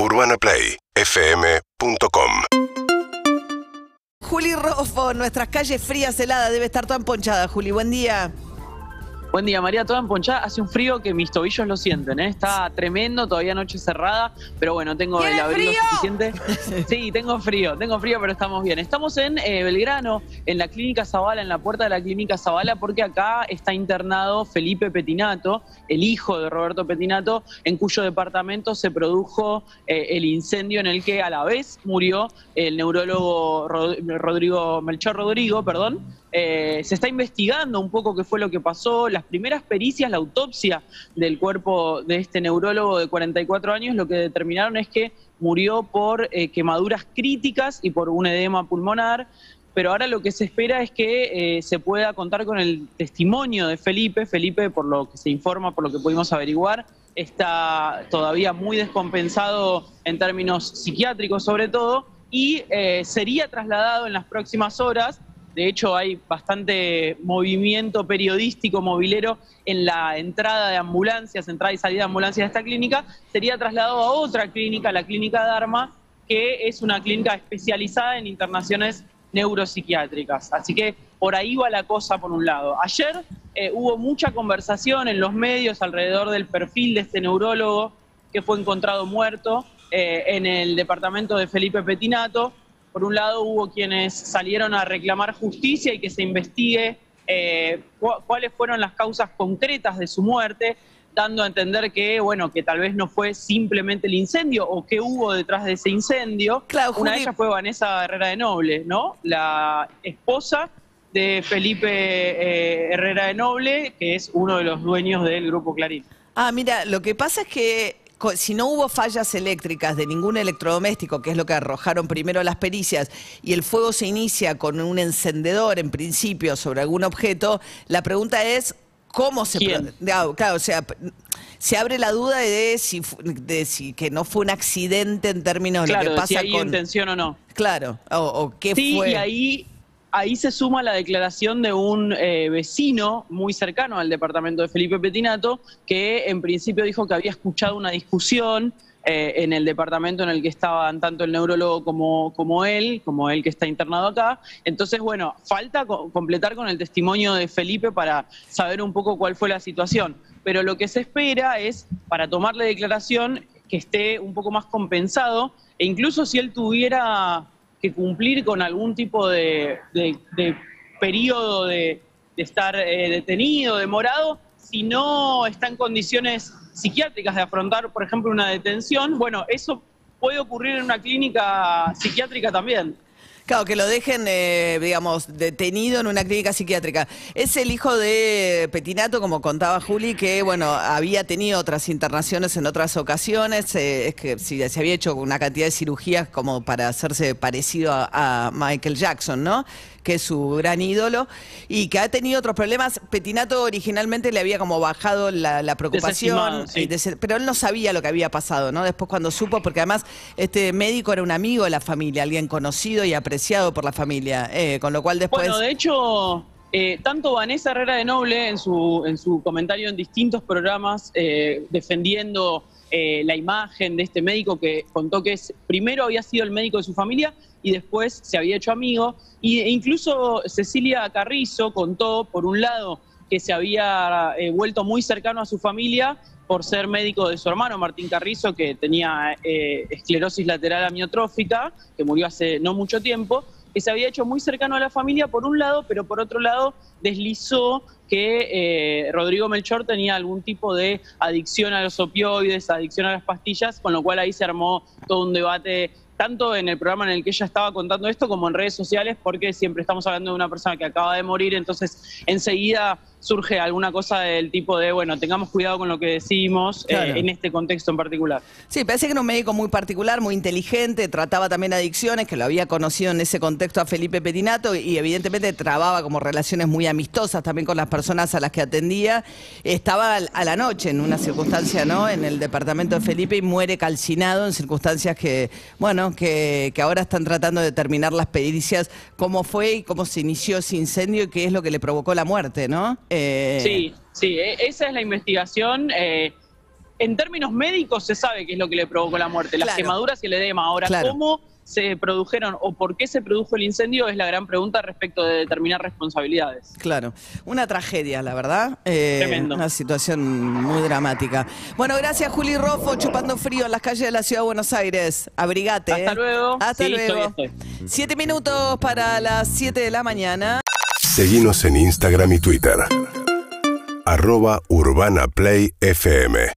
UrbanaPlayFM.com Juli Rofo, nuestras calles frías, heladas, debe estar toda emponchada. Juli, buen día. Buen día, María. Toda emponchada. Hace un frío que mis tobillos lo sienten, ¿eh? Está tremendo, todavía noche cerrada, pero bueno, tengo el ¿Tiene abrigo frío? suficiente. Sí, tengo frío, tengo frío, pero estamos bien. Estamos en eh, Belgrano, en la Clínica Zavala, en la puerta de la Clínica Zavala, porque acá está internado Felipe Petinato, el hijo de Roberto Petinato, en cuyo departamento se produjo eh, el incendio en el que a la vez murió el neurólogo Rod- Rodrigo Melchor Rodrigo, perdón. Eh, se está investigando un poco qué fue lo que pasó. Las primeras pericias, la autopsia del cuerpo de este neurólogo de 44 años, lo que determinaron es que murió por eh, quemaduras críticas y por un edema pulmonar. Pero ahora lo que se espera es que eh, se pueda contar con el testimonio de Felipe. Felipe, por lo que se informa, por lo que pudimos averiguar, está todavía muy descompensado en términos psiquiátricos sobre todo y sería trasladado en las próximas horas de hecho, hay bastante movimiento periodístico, movilero en la entrada de ambulancias, entrada y salida de ambulancias de esta clínica. Sería trasladado a otra clínica, la clínica Dharma, que es una clínica especializada en internaciones neuropsiquiátricas. Así que por ahí va la cosa por un lado. Ayer eh, hubo mucha conversación en los medios alrededor del perfil de este neurólogo que fue encontrado muerto eh, en el departamento de Felipe Petinato. Por un lado hubo quienes salieron a reclamar justicia y que se investigue eh, cu- cuáles fueron las causas concretas de su muerte, dando a entender que, bueno, que tal vez no fue simplemente el incendio o qué hubo detrás de ese incendio. Claro, Una de ellas fue Vanessa Herrera de Noble, ¿no? La esposa de Felipe eh, Herrera de Noble, que es uno de los dueños del Grupo Clarín. Ah, mira, lo que pasa es que si no hubo fallas eléctricas de ningún electrodoméstico, que es lo que arrojaron primero las pericias, y el fuego se inicia con un encendedor en principio sobre algún objeto, la pregunta es cómo se ¿Quién? Claro, o sea, se abre la duda de si, de si que no fue un accidente en términos de lo que de si pasa hay con intención o no. claro, o, o qué Sí, fue. y ahí, ahí se suma la declaración de un eh, vecino muy cercano al departamento de Felipe Petinato, que en principio dijo que había escuchado una discusión eh, en el departamento en el que estaban tanto el neurólogo como, como él, como él que está internado acá. Entonces, bueno, falta co- completar con el testimonio de Felipe para saber un poco cuál fue la situación. Pero lo que se espera es, para tomarle declaración, que esté un poco más compensado, e incluso si él tuviera que cumplir con algún tipo de, de- de periodo de, de estar eh, detenido, demorado, si no está en condiciones psiquiátricas de afrontar, por ejemplo, una detención, bueno, eso puede ocurrir en una clínica psiquiátrica también. Claro, que lo dejen, eh, digamos, detenido en una clínica psiquiátrica. Es el hijo de Petinato, como contaba Juli, que, bueno, había tenido otras internaciones en otras ocasiones. eh, es que sí, se había hecho una cantidad de cirugías como para hacerse parecido a, a Michael Jackson, ¿no? Que es su gran ídolo. Y que ha tenido otros problemas. Petinato originalmente le había como bajado la, la preocupación. Sí. pero él no sabía lo que había pasado, ¿no? Después cuando supo, porque además este médico era un amigo de la familia, alguien conocido y apreciado por la familia, eh, con lo cual después... Bueno, de hecho, eh, tanto Vanessa Herrera de Noble en su, en su comentario en distintos programas eh, defendiendo eh, la imagen de este médico que contó que es, primero había sido el médico de su familia y después se había hecho amigo. Y, e incluso Cecilia Carrizo contó, por un lado, que se había eh, vuelto muy cercano a su familia por ser médico de su hermano Martín Carrizo, que tenía eh, esclerosis lateral amiotrófica, que murió hace no mucho tiempo, que se había hecho muy cercano a la familia por un lado, pero por otro lado deslizó que eh, Rodrigo Melchor tenía algún tipo de adicción a los opioides, adicción a las pastillas, con lo cual ahí se armó todo un debate tanto en el programa en el que ella estaba contando esto como en redes sociales, porque siempre estamos hablando de una persona que acaba de morir, entonces enseguida surge alguna cosa del tipo de, bueno, tengamos cuidado con lo que decimos eh, en este contexto en particular. Sí, parece que era un médico muy particular, muy inteligente, trataba también adicciones, que lo había conocido en ese contexto a Felipe Petinato y evidentemente trababa como relaciones muy amistosas también con las personas a las que atendía. Estaba a la noche en una circunstancia, ¿no? En el departamento de Felipe y muere calcinado en circunstancias que, bueno, que, ahora están tratando de determinar las pericias cómo fue y cómo se inició ese incendio y qué es lo que le provocó la muerte, ¿no? Eh, Sí, sí, e- esa es la investigación. eh, en términos médicos se sabe qué es lo que le provocó la muerte, las Claro. quemaduras y el edema. Ahora, Claro. ¿cómo se produjeron o por qué se produjo el incendio? Es la gran pregunta respecto de determinar responsabilidades. Claro, una tragedia, la verdad. Eh, Tremendo. Una situación muy dramática. Bueno, gracias Juli Rofo, chupando frío en las calles de la ciudad de Buenos Aires. Abrigate. Hasta eh. luego. Hasta Sí, luego. estoy, estoy. Siete minutos para las siete de la mañana. Seguinos en Instagram y Twitter. Arroba Urbana Play FM.